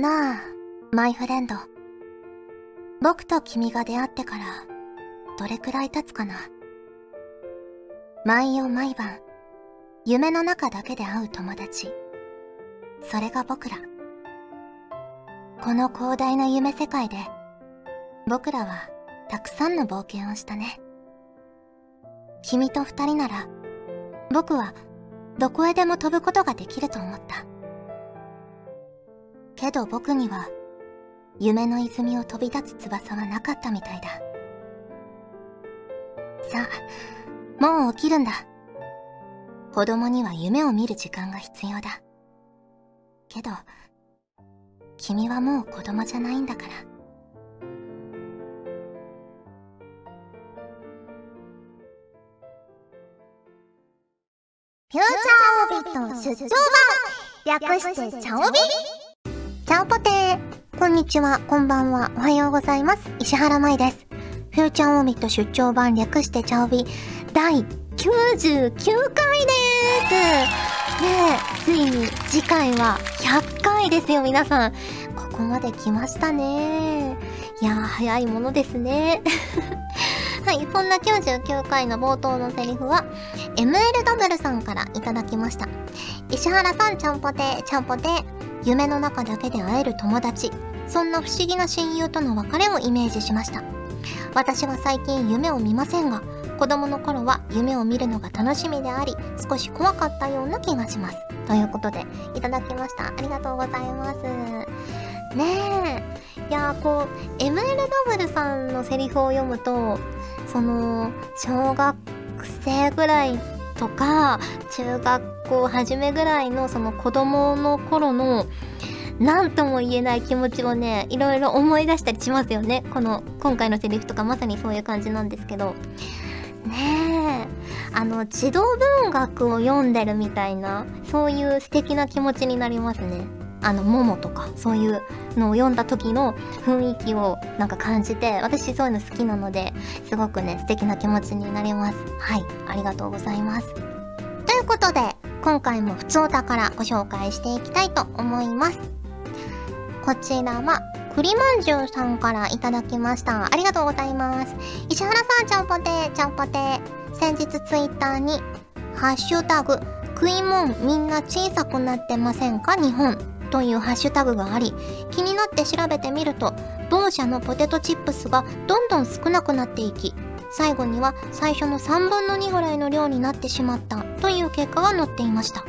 なあ、マイフレンド。僕と君が出会ってから、どれくらい経つかな？毎夜毎晩、夢の中だけで会う友達。それが僕ら。この広大な夢世界で、僕らはたくさんの冒険をしたね。君と二人なら、僕はどこへでも飛ぶことができると思った。けど僕には、夢の泉を飛び立つ翼はなかったみたいだ。さあ、もう起きるんだ。子供には夢を見る時間が必要だ。けど、君はもう子供じゃないんだから。フューチャーオビット出張版略してチャオビチャオポテーこんにちは、こんばんは、おはようございます。石原舞です。フューチャーオビット出張版略してチャオビ第99回ですねえ、ついに次回は100回ですよ、皆さん。ここまで来ましたね。いやー、早いものですね。はい、そんな99回の冒頭のセリフは、MLW さんからいただきました。石原さん、ちゃんぽてー、ちゃんぽてー、夢の中だけで会える友達。そんな不思議な親友との別れをイメージしました。私は最近夢を見ませんが、子供の頃は夢を見るのが楽しみであり、少し怖かったような気がします。ということで、いただきました。ありがとうございます。ねえ。いや、こう、MLW さんのセリフを読むと、その小学生ぐらいとか中学校初めぐらいのその子供の頃の何とも言えない気持ちをねいろいろ思い出したりしますよね。この今回のセリフとかまさにそういう感じなんですけど。ねえ。あの児童文学を読んでるみたいなそういう素敵な気持ちになりますね。あの、モモとか、そういうのを読んだ時の雰囲気をなんか感じて、私そういうの好きなので、すごくね、素敵な気持ちになります。はい、ありがとうございます。ということで、今回も普通歌からご紹介していきたいと思います。こちらは、栗まんじゅうさんからいただきました。ありがとうございます。石原さん、ちゃんぽて、ちゃんぽて。先日ツイッターに、ハッシュタグ、食いもんみんな小さくなってませんか？日本というハッシュタグがあり気になって調べてみると同社のポテトチップスがどんどん少なくなっていき最後には最初の3分の2ぐらいの量になってしまったという結果が載っていました。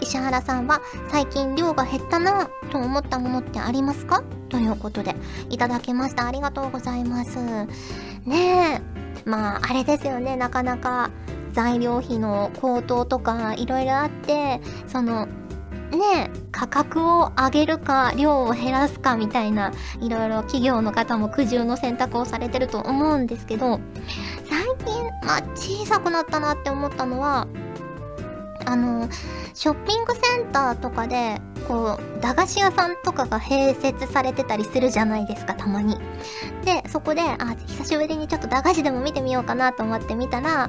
石原さんは最近量が減ったなぁと思ったものってありますか？ということでいただきました。ありがとうございます。ねえまああれですよね。なかなか材料費の高騰とかいろいろあってそのね価格を上げるか量を減らすかみたいないろいろ企業の方も苦渋の選択をされてると思うんですけど最近まあ小さくなったなって思ったのはあのショッピングセンターとかでこう駄菓子屋さんとかが併設されてたりするじゃないですかたまに。でそこであ久しぶりにちょっと駄菓子でも見てみようかなと思って見たら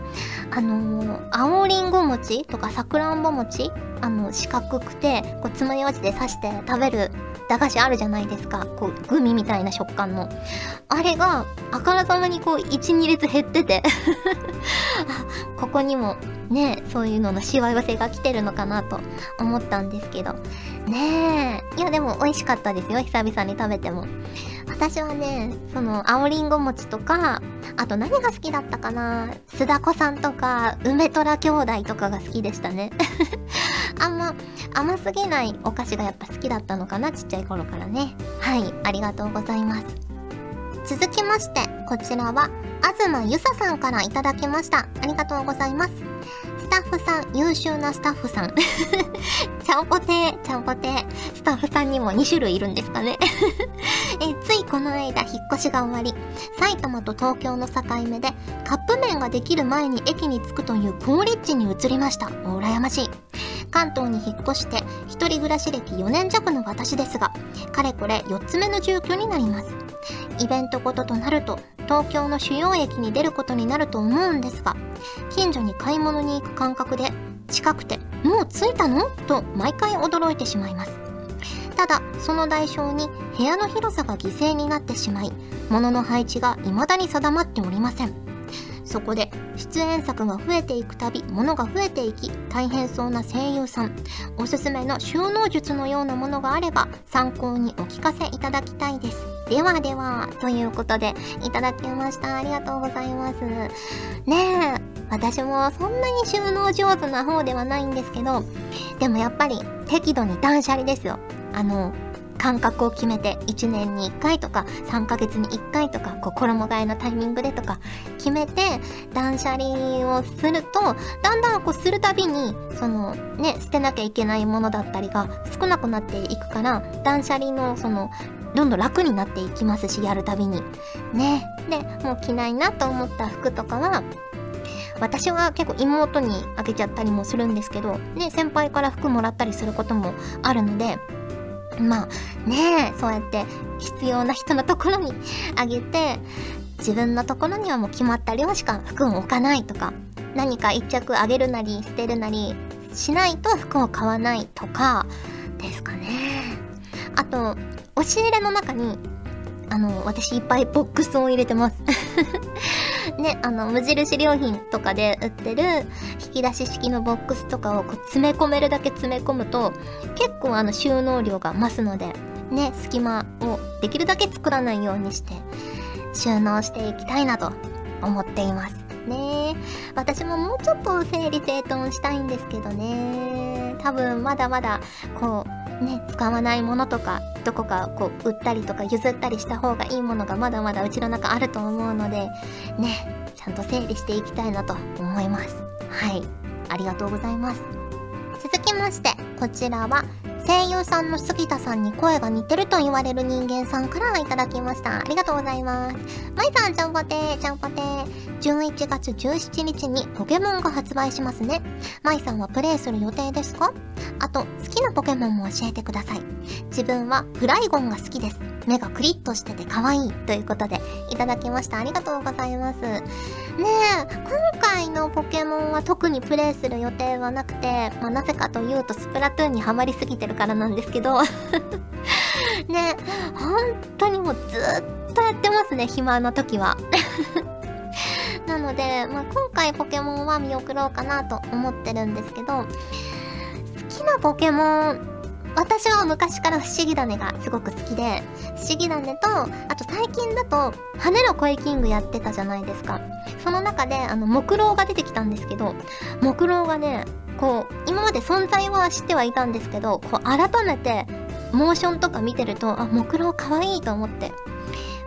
あの、青りんご餅とかさくらんぼ餅あの四角くてこう爪楊枝で刺して食べる駄菓子あるじゃないですか。こうグミみたいな食感の。あれがあからさまにこう12列減ってて ここにもねそういうののしわ寄せが来てるのかなと思ったんですけど。ねえ。いやでも美味しかったですよ久々に食べても。私はねその青りんご餅とかあと何が好きだったかな。須田子さんとか梅虎兄弟とかが好きでしたね。あんま甘すぎないお菓子がやっぱ好きだったのかなちっちゃい頃からね。はいありがとうございます。続きましてこちらは東ゆささんからいただきました。ありがとうございます。スタッフさん優秀なスタッフさん。ちゃんぽてーちゃんぽてー。スタッフさんにも2種類いるんですかね。えついこの間引っ越しが終わり埼玉と東京の境目でカップ麺ができる前に駅に着くという好立地に移りました。羨ましい。関東に引っ越して一人暮らし歴4年弱の私ですがかれこれ4つ目の住居になります。イベントごととなると東京の主要駅に出ることになると思うんですが近所に買い物に行く感覚で近くてもう着いたの？と毎回驚いてしまいます。ただその代償に部屋の広さが犠牲になってしまい物の配置が未だに定まっておりません。そこで出演作が増えていくたび物が増えていき大変そうな声優さんおすすめの収納術のようなものがあれば参考にお聞かせいただきたいです。ではではということでいただきました。ありがとうございます。ねえ私もそんなに収納上手な方ではないんですけどでもやっぱり適度に断捨離ですよ。あの間隔を決めて1年に1回とか3ヶ月に1回とかこう衣替えのタイミングでとか決めて断捨離をするとだんだんこうするたびにそのね捨てなきゃいけないものだったりが少なくなっていくから断捨離のそのどんどん楽になっていきますしやるたびに。ね。でもう着ないなと思った服とかは私は結構妹にあげちゃったりもするんですけど、ね、先輩から服もらったりすることもあるので、まあねそうやって必要な人のところにあげて自分のところにはもう決まった量しか服を置かないとか何か一着あげるなり捨てるなりしないと服を買わないとかですかね。あと押し入れの中にあの私いっぱいボックスを入れてます ね、あの、無印良品とかで売ってる引き出し式のボックスとかをこう詰め込めるだけ詰め込むと、結構あの収納量が増すので、ね、隙間をできるだけ作らないようにして収納していきたいなと思っています。ね私ももうちょっと整理整頓したいんですけどね。多分まだまだこうね、使わないものとか、どこかこう売ったりとか譲ったりした方がいいものがまだまだうちの中あると思うので、ね、ちゃんと整理していきたいなと思います。はい。ありがとうございます。続きまして、こちらは、声優さんの杉田さんに声が似てると言われる人間さんからいただきました。ありがとうございます。まいさん、ちゃんぽてー、ちゃんぽてー。11月17日にポケモンが発売しますね。まいさんはプレイする予定ですか？あと、好きなポケモンも教えてください。自分はフライゴンが好きです。目がクリッとしてて可愛いということでいただきました。ありがとうございます。ねえ、今回のポケモンは特にプレイする予定はなくて、まあ、なぜかというとスプラトゥーンにはまりすぎてるからなんですけど ね本当にもうずっとやってますね、暇の時は。なので、まあ、今回ポケモンは見送ろうかなと思ってるんですけど、好きなポケモン、私は昔から不思議種がすごく好きで、不思議種と、あと最近だと、跳ねろ声キングやってたじゃないですか。その中で、あの、木狼が出てきたんですけど、木狼がね、こう、今まで存在は知ってはいたんですけど、こう、改めて、モーションとか見てると、あ、木狼かわいいと思って、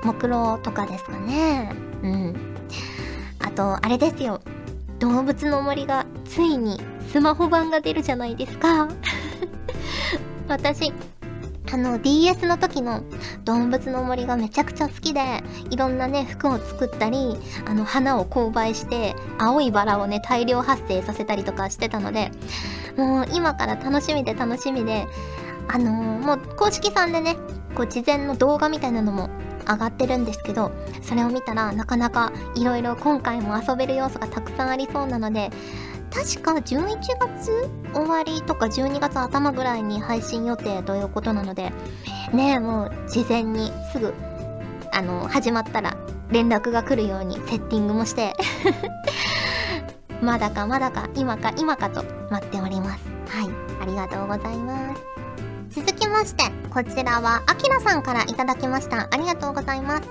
木狼とかですかね。うん。あと、あれですよ。動物の森がついにスマホ版が出るじゃないですか私あの DS の時の動物の森がめちゃくちゃ好きでいろんなね服を作ったりあの花を購買して青いバラをね大量発生させたりとかしてたのでもう今から楽しみで楽しみであのー、もう公式さんでねこう事前の動画みたいなのも上がってるんですけどそれを見たらなかなかいろいろ今回も遊べる要素がたくさんありそうなので確か11月終わりとか12月頭ぐらいに配信予定ということなので、ねえもう事前にすぐ、あの、始まったら連絡が来るようにセッティングもして まだかまだか、今か今かと待っております。はい、ありがとうございます。続きまして、こちらは、あきらさんからいただきました。ありがとうございます。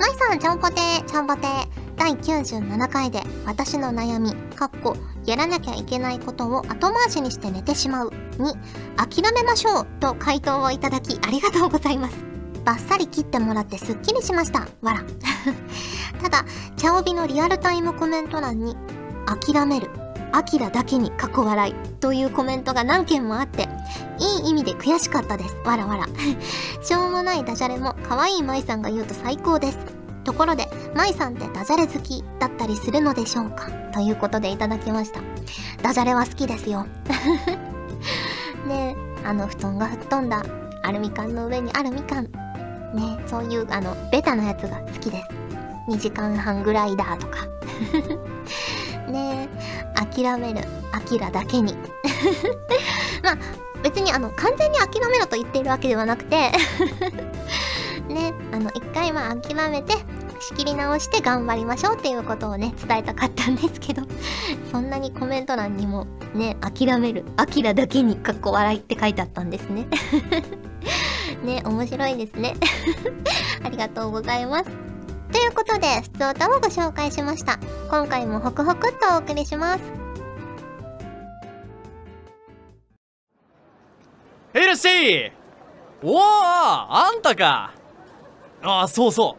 まいさん、ちゃんぽてー、ちゃんぽてー。第97回で私の悩み、かっこ、やらなきゃいけないことを後回しにして寝てしまうに、諦めましょうと回答をいただきありがとうございます。バッサリ切ってもらってすっきりしました。わら。ただ、チャオビのリアルタイムコメント欄に、諦める、アキラだけに過去笑いというコメントが何件もあって、いい意味で悔しかったです。わらわら。しょうもないダジャレも可愛い舞さんが言うと最高です。ところで、舞さんってダジャレ好きだったりするのでしょうか？ということでいただきました。ダジャレは好きですよ。ねあの布団が吹っ飛んだアルミ缶の上にあるみかん。ねそういうあの、ベタなやつが好きです。2時間半グライダーとか。ね諦める、アキラだけに。まあ、別にあの完全に諦めろと言っているわけではなくてねあの一回まあ諦めて仕切り直して頑張りましょうっていうことをね伝えたかったんですけど そんなにコメント欄にもね諦めるアキラだけにかっこ笑いって書いてあったんですね。ね面白いですね。ありがとうございます。ということで、普通歌をご紹介しました。今回もホクホクっとお送りします。ヘルシー。おおあんたか。ああそうそ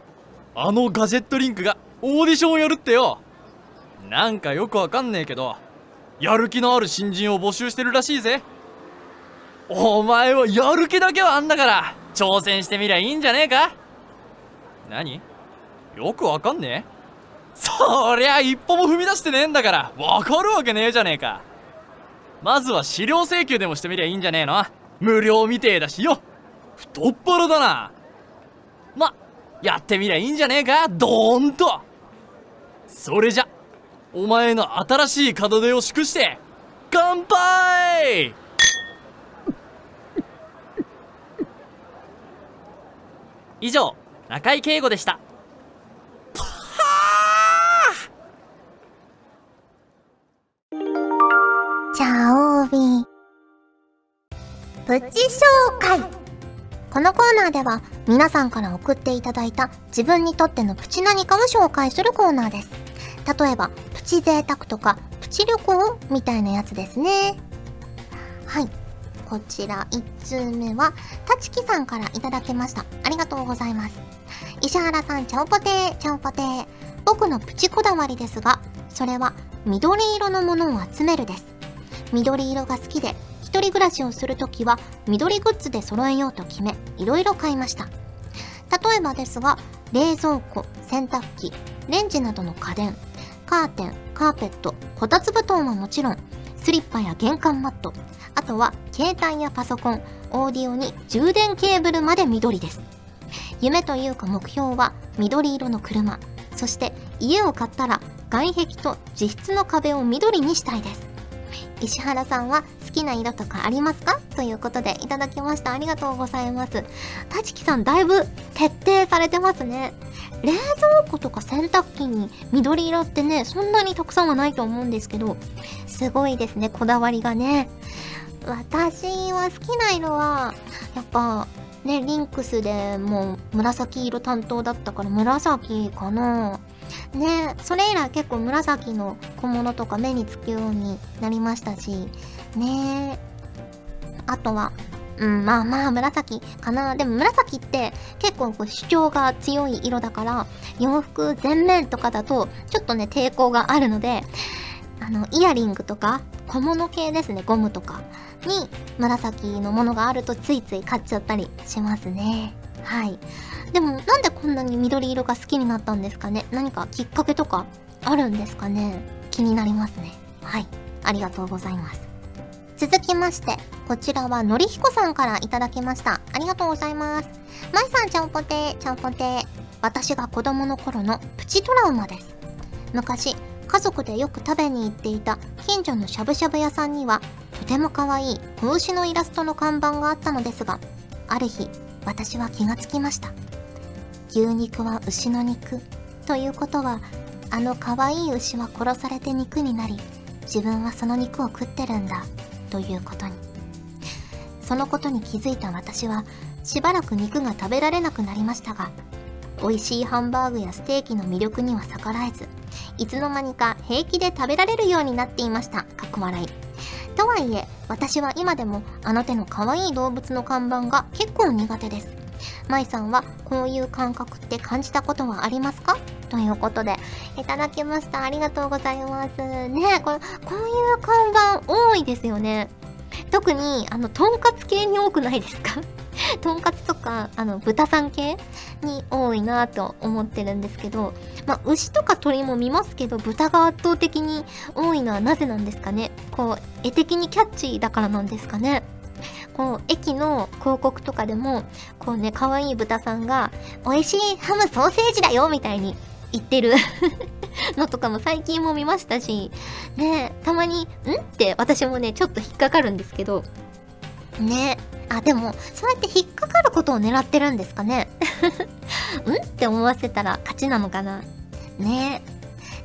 う。あのガジェットリンクがオーディションをやるってよ。なんかよくわかんねえけどやる気のある新人を募集してるらしいぜ。お前はやる気だけはあんだから挑戦してみりゃいいんじゃねえか。何？よくわかんねえ？そりゃ一歩も踏み出してねえんだからわかるわけねえじゃねえか。まずは資料請求でもしてみりゃいいんじゃねえの。無料みてえだしよ。太っ腹だな。まやってみりゃいいんじゃねえか？ドーンと。それじゃお前の新しい門出を祝して乾杯！以上中井圭吾でした。チャオビプチ紹介。このコーナーでは皆さんから送っていただいた自分にとってのプチ何かを紹介するコーナーです。例えば、プチ贅沢とか、プチ旅行みたいなやつですね。はい。こちら1通目は、たちきさんからいただきました。ありがとうございます。石原さん、ちゃんぽてー、ちゃんぽてー。僕のプチこだわりですが、それは緑色のものを集めるです。緑色が好きで、人暮らしをするときは緑グッズで揃えようと決め、いろいろ買いました。例えばですが、冷蔵庫、洗濯機、レンジなどの家電、カーテン、カーペット、こたつ布団はもちろん、スリッパや玄関マット、あとは携帯やパソコン、オーディオに充電ケーブルまで緑です。夢というか目標は緑色の車、そして家を買ったら外壁と自室の壁を緑にしたいです。石原さんは好きな色とかありますか？ということでいただきました。ありがとうございます。たちきさんだいぶ徹底されてますね。冷蔵庫とか洗濯機に緑色ってね、そんなにたくさんはないと思うんですけど、すごいですね、こだわりがね。私は好きな色は、やっぱ、ね、リンクスでもう紫色担当だったから紫かな。ねそれ以来結構紫の小物とか目につくようになりましたし、ねあとは、うん、まあまあ紫かな。でも紫って結構こう主張が強い色だから、洋服全面とかだとちょっとね抵抗があるので、あの、イヤリングとか小物系ですね、ゴムとかに紫のものがあるとついつい買っちゃったりしますね。はい。でもなんでこんなに緑色が好きになったんですかね？何かきっかけとかあるんですかね？気になりますね。はい。ありがとうございます。続きまして、こちらはのりひこさんからいただきました。ありがとうございます。まいさんちゃんぽて、ちゃんぽて。私が子供の頃のプチトラウマです。昔、家族でよく食べに行っていた近所のしゃぶしゃぶ屋さんには、とても可愛い子牛のイラストの看板があったのですが、ある日、私は気がつきました。牛肉は牛の肉。ということは、あの可愛い牛は殺されて肉になり、自分はその肉を食ってるんだ、ということに。そのことに気づいた私は、しばらく肉が食べられなくなりましたが、美味しいハンバーグやステーキの魅力には逆らえず、いつの間にか平気で食べられるようになっていました。かっこ笑い。とはいえ、私は今でもあの手の可愛い動物の看板が結構苦手です。舞さんはこういう感覚って感じたことはありますか？ということで、いただきました。ありがとうございます。ねこれ、こういう看板多いですよね。特に、あの、とんかつ系に多くないですか？とんかつとか、あの、豚さん系に多いなと思ってるんですけど、まあ、牛とか鳥も見ますけど、豚が圧倒的に多いのはなぜなんですかね？こう、絵的にキャッチーだからなんですかね？こう、駅の広告とかでも、こうね、可愛い豚さんが、美味しいハムソーセージだよみたいに言ってる のとかも最近も見ましたし、ねたまに、ん？って私もね、ちょっと引っかかるんですけど、ね。あでもそうやって引っかかることを狙ってるんですかね。うん？って思わせたら勝ちなのかな。ね。え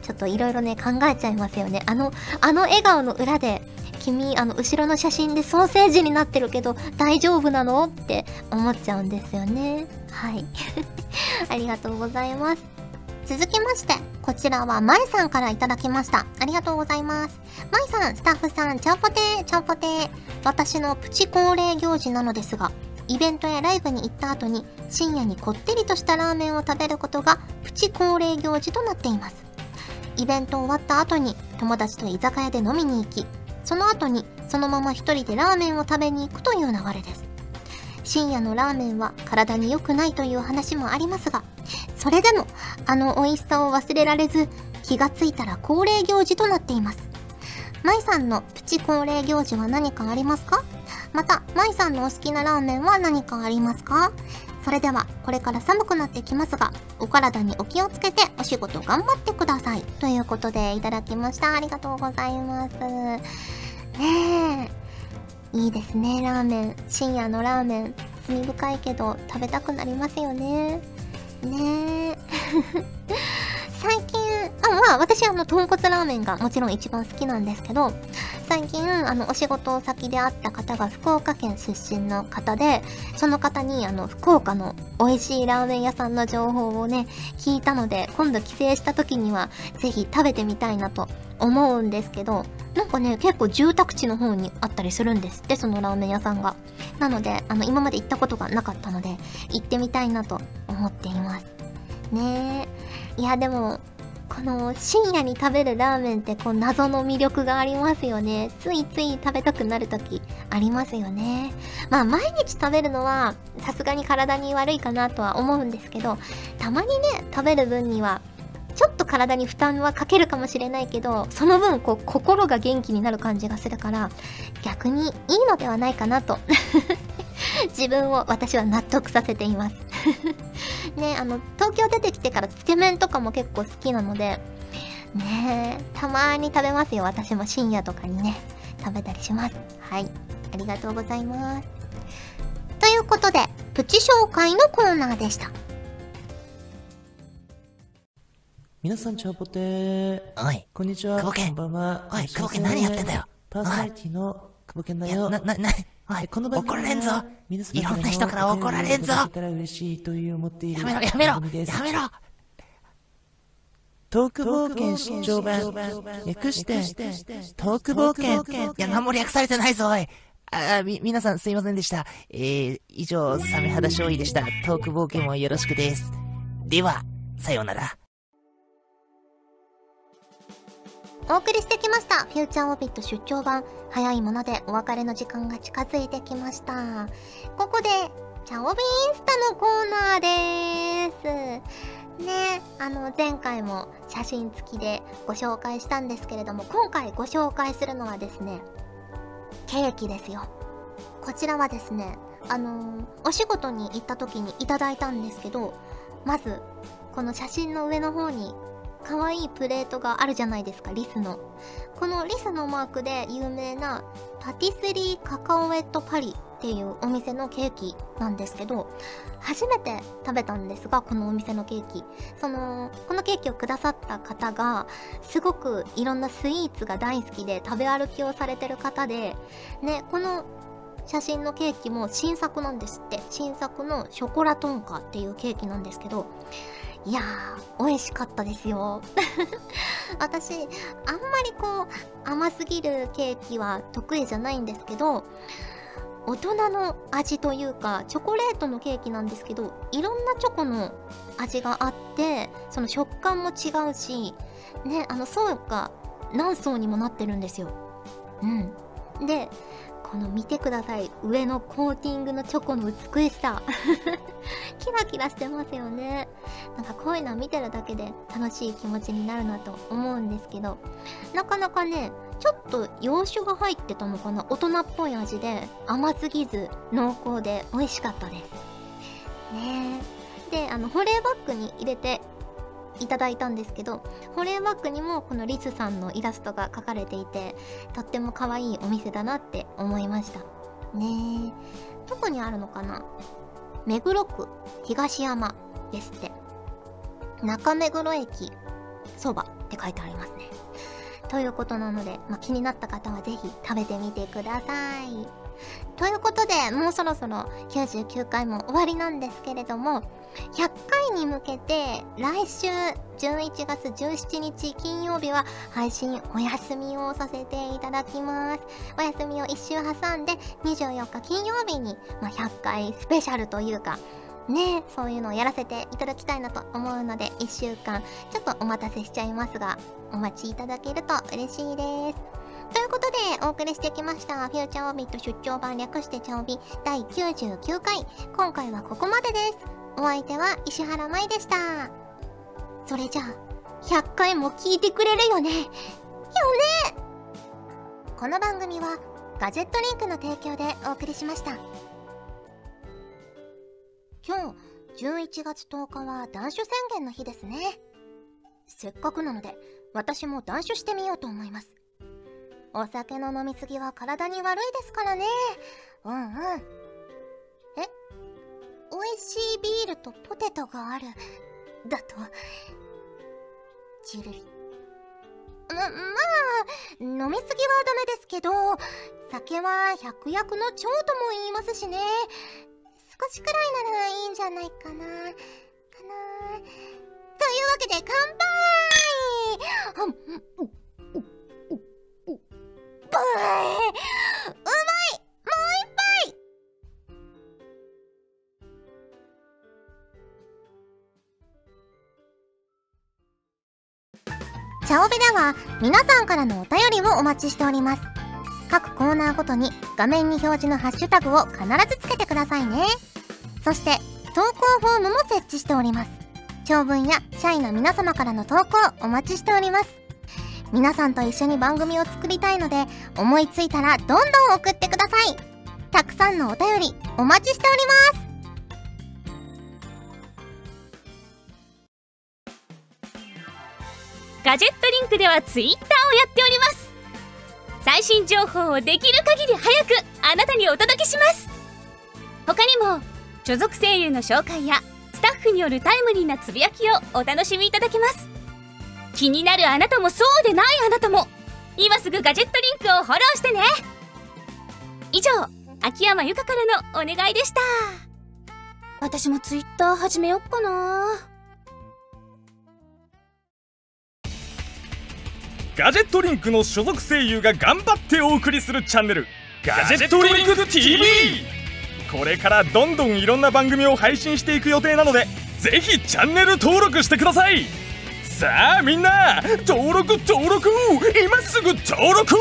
ちょっといろいろね考えちゃいますよね。あのあの笑顔の裏で君あの後ろの写真でソーセージになってるけど大丈夫なの？って思っちゃうんですよね。はい。ありがとうございます。続きましてこちらはまいさんからいただきました。ありがとうございます。まいさんスタッフさんちゃんぽてーちゃんぽてー。私のプチ恒例行事なのですがイベントやライブに行った後に深夜にこってりとしたラーメンを食べることがプチ恒例行事となっています。イベント終わった後に友達と居酒屋で飲みに行きその後にそのまま一人でラーメンを食べに行くという流れです。深夜のラーメンは体に良くないという話もありますがそれでもあの美味しさを忘れられず気がついたら恒例行事となっています。舞さんのプチ恒例行事は何かありますか？また舞さんのお好きなラーメンは何かありますか？それではこれから寒くなってきますがお体にお気をつけてお仕事頑張ってください。ということでいただきました。ありがとうございます。ねえ。いいですね。ラーメン。深夜のラーメン。罪深いけど食べたくなりますよね。ね。え 最近あまあ私あの豚骨ラーメンがもちろん一番好きなんですけど最近あのお仕事先で会った方が福岡県出身の方でその方にあの福岡の美味しいラーメン屋さんの情報をね聞いたので今度帰省した時にはぜひ食べてみたいなと思うんですけどなんかね結構住宅地の方にあったりするんですってそのラーメン屋さんがなのであの今まで行ったことがなかったので行ってみたいなと思っていますねえいやでもこの深夜に食べるラーメンってこう謎の魅力がありますよね。ついつい食べたくなる時ありますよね。まあ毎日食べるのはさすがに体に悪いかなとは思うんですけど、たまにね、食べる分にはちょっと体に負担はかけるかもしれないけど、その分こう心が元気になる感じがするから、逆にいいのではないかなと。自分を私は納得させています。ねあの東京出てきてからつけ麺とかも結構好きなのでねたまに食べますよ私も深夜とかにね。食べたりします。はい。ありがとうございます。ということでプチ紹介のコーナーでした。皆さん、チャポテー。おい、こんにちは。久保健こんばんは。おい久保健何やってんだよパーソナリティの久保健だよ。な、な、な、おい、この怒られんぞいろんな人から怒られんぞやめろ、やめろやめろトーク冒険出張版。略して、トーク冒険。いや、何も略されてないぞ、おい。あ、あみ、皆さんすいませんでした。えー、以上、サメ肌勝利でした。トーク冒険もよろしくです。では、さようなら。お送りしてきました。フューチャーオビット出張版。早いものでお別れの時間が近づいてきました。ここでチャオビインスタのコーナーです。ねあの前回も写真付きでご紹介したんですけれども今回ご紹介するのはですねケーキですよ。こちらはですねあのお仕事に行った時にいただいたんですけどまずこの写真の上の方に可愛いプレートがあるじゃないですかリスの。このリスのマークで有名なパティスリーカカオエットパリっていうお店のケーキなんですけど初めて食べたんですがこのお店のケーキ。そのこのケーキをくださった方がすごくいろんなスイーツが大好きで食べ歩きをされてる方でねこの写真のケーキも新作なんですって。新作のショコラトンカっていうケーキなんですけどいやー美味しかったですよ。私あんまりこう甘すぎるケーキは得意じゃないんですけど大人の味というかチョコレートのケーキなんですけどいろんなチョコの味があってその食感も違うしねあの層が何層にもなってるんですよ。うん。でこの見てください。上のコーティングのチョコの美しさ。キラキラしてますよね。なんかこういうの見てるだけで楽しい気持ちになるなと思うんですけど。なかなかねちょっと洋酒が入ってたのかな。大人っぽい味で甘すぎず濃厚で美味しかったです。ね。えであの保冷バッグに入れていただいたんですけど保冷バッグにもこのリスさんのイラストが描かれていてとっても可愛いお店だなって思いました。ねえ。どこにあるのかな？目黒区東山ですって。中目黒駅そばって書いてありますね。ということなので、まあ、気になった方はぜひ食べてみてください。ということでもうそろそろ99回も終わりなんですけれども100回に向けて来週11月17日金曜日は配信お休みをさせていただきます。お休みを1週挟んで24日金曜日に、まあ、100回スペシャルというかねそういうのをやらせていただきたいなと思うので1週間ちょっとお待たせしちゃいますがお待ちいただけると嬉しいです。ということでお送りしてきましたフューチャーオビット出張版略してチャオビ第99回。今回はここまでです。お相手は石原舞でした。それじゃあ100回も聞いてくれるよね。よね。この番組はガジェットリンクの提供でお送りしました。今日11月10日は断酒宣言の日ですね。せっかくなので私も断酒してみようと思います。お酒の飲みすぎは体に悪いですからね。うんうん。え？美味しいビールとポテトがある。だと？チルリ。ま、まあ飲みすぎはダメですけど酒は百薬の長とも言いますしね。少しくらいならいいんじゃないかな。かな。というわけで乾杯！杯うまいもう一杯。チャオベでは皆さんからのお便りをお待ちしております。各コーナーごとに画面に表示のハッシュタグを必ずつけてくださいね。そして投稿フォームも設置しております。長文や社員の皆様からの投稿お待ちしております。皆さんと一緒に番組を作りたいので思いついたらどんどん送ってください。たくさんのお便りお待ちしております。ガジェットリンクではツイッターをやっております。最新情報をできる限り早くあなたにお届けします。他にも所属声優の紹介やスタッフによるタイムリーなつぶやきをお楽しみいただけます。気になるあなたもそうでないあなたも今すぐガジェットリンクをフォローしてね。以上秋山由香からのお願いでした。私もツイッター始めよっかな。ガジェットリンクの所属声優が頑張ってお送りするチャンネルガジェットリンク TV これからどんどんいろんな番組を配信していく予定なのでぜひチャンネル登録してくださいさあみんな登録登録今すぐ登録